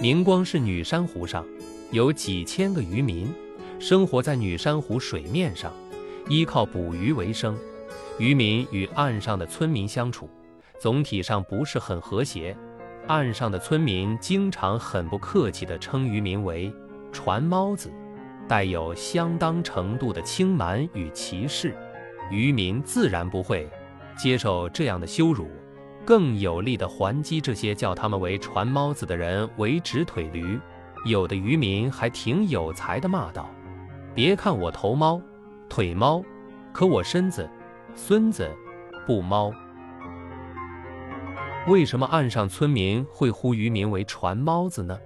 明光是女珊瑚上，有几千个渔民生活在女珊瑚水面上，依靠捕鱼为生。渔民与岸上的村民相处，总体上不是很和谐。岸上的村民经常很不客气地称渔民为“船猫子”，带有相当程度的轻慢与歧视。渔民自然不会接受这样的羞辱，更有力地还击这些叫他们为“船猫子”的人为直腿驴。有的渔民还挺有才的骂道：“别看我头猫、腿猫，可我身子、孙子不猫。”为什么岸上村民会呼渔民为“船猫子”呢？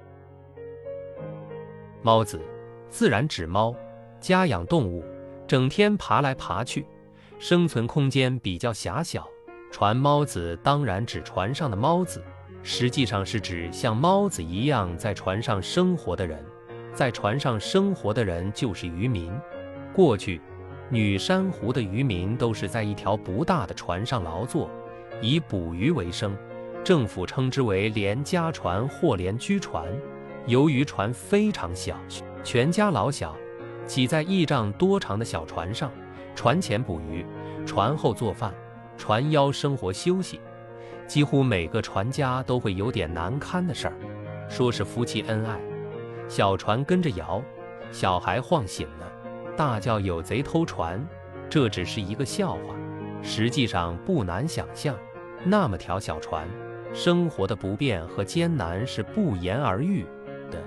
猫子，自然指猫，家养动物，整天爬来爬去，生存空间比较狭小。船猫子当然指船上的猫子，实际上是指像猫子一样在船上生活的人。在船上生活的人就是渔民。过去，女珊瑚的渔民都是在一条不大的船上劳作，以捕鱼为生。政府称之为连家船或连居船。由于船非常小，全家老小挤在一丈多长的小船上，船前捕鱼，船后做饭，船妖生活休息。几乎每个船家都会有点难堪的事儿，说是夫妻恩爱，小船跟着摇，小孩晃醒了，大叫有贼偷船。这只是一个笑话，实际上不难想象，那么条小船。生活的不便和艰难是不言而喻的。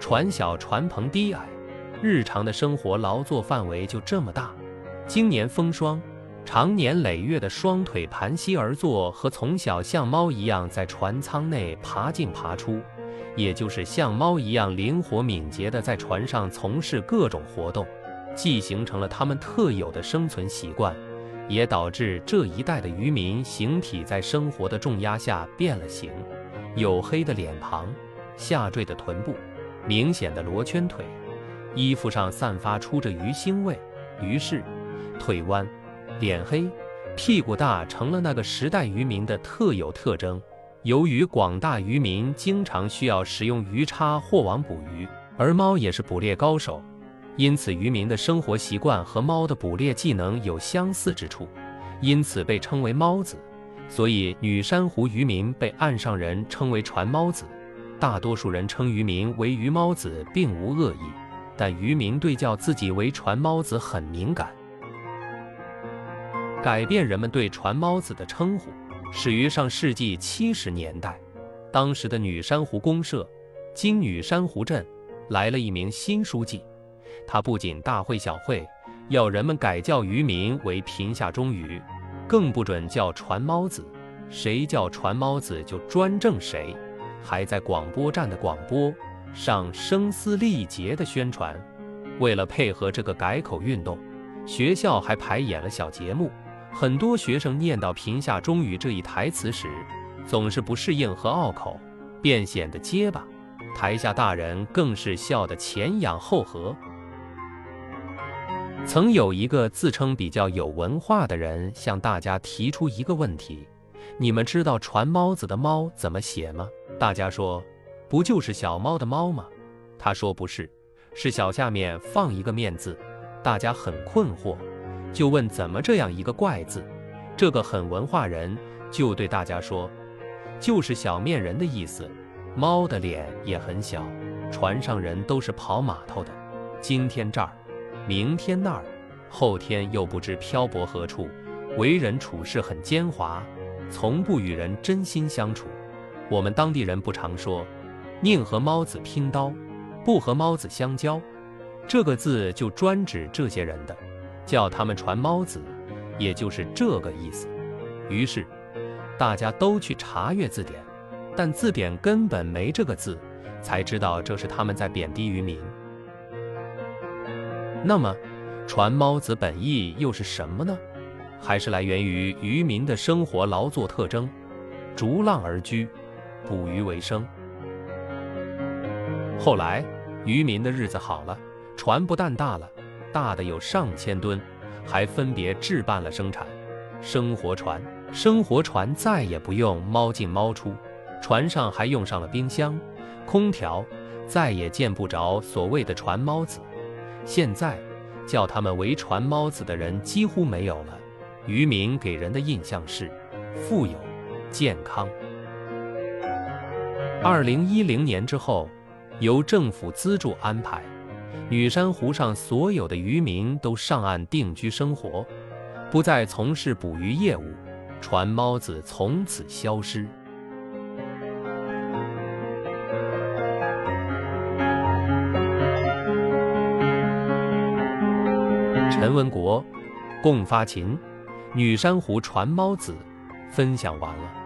船小船棚低矮，日常的生活劳作范围就这么大。经年风霜，长年累月的双腿盘膝而坐，和从小像猫一样在船舱内爬进爬出，也就是像猫一样灵活敏捷地在船上从事各种活动，既形成了他们特有的生存习惯。也导致这一代的渔民形体在生活的重压下变了形，黝黑的脸庞，下坠的臀部，明显的罗圈腿，衣服上散发出着鱼腥味，于是腿弯、脸黑、屁股大成了那个时代渔民的特有特征。由于广大渔民经常需要使用鱼叉或网捕鱼，而猫也是捕猎高手。因此，渔民的生活习惯和猫的捕猎技能有相似之处，因此被称为猫子。所以，女珊瑚渔民被岸上人称为船猫子。大多数人称渔民为鱼猫子，并无恶意，但渔民对叫自己为船猫子很敏感。改变人们对船猫子的称呼，始于上世纪七十年代。当时的女珊瑚公社今女珊瑚镇来了一名新书记。他不仅大会小会要人们改叫渔民为贫下中渔，更不准叫船猫子，谁叫船猫子就专政谁，还在广播站的广播上声嘶力竭地宣传。为了配合这个改口运动，学校还排演了小节目。很多学生念到“贫下中渔”这一台词时，总是不适应和拗口，便显得结巴。台下大人更是笑得前仰后合。曾有一个自称比较有文化的人向大家提出一个问题：“你们知道‘传猫子’的‘猫’怎么写吗？”大家说：“不就是小猫的‘猫’吗？”他说：“不是，是小下面放一个面字。”大家很困惑，就问：“怎么这样一个怪字？”这个很文化人就对大家说：“就是小面人的意思。猫的脸也很小，船上人都是跑码头的，今天这儿。”明天那儿，后天又不知漂泊何处，为人处事很奸猾，从不与人真心相处。我们当地人不常说，宁和猫子拼刀，不和猫子相交，这个字就专指这些人的，叫他们传猫子，也就是这个意思。于是，大家都去查阅字典，但字典根本没这个字，才知道这是他们在贬低渔民。那么，传猫子本意又是什么呢？还是来源于渔民的生活劳作特征，逐浪而居，捕鱼为生。后来，渔民的日子好了，船不但大了，大的有上千吨，还分别置办了生产。生活船，生活船再也不用猫进猫出，船上还用上了冰箱，空调，再也见不着所谓的船猫子。现在叫他们为船猫子的人几乎没有了。渔民给人的印象是富有、健康。二零一零年之后，由政府资助安排，女山湖上所有的渔民都上岸定居生活，不再从事捕鱼业务，船猫子从此消失。陈文国，共发琴。女珊瑚传猫子，分享完了。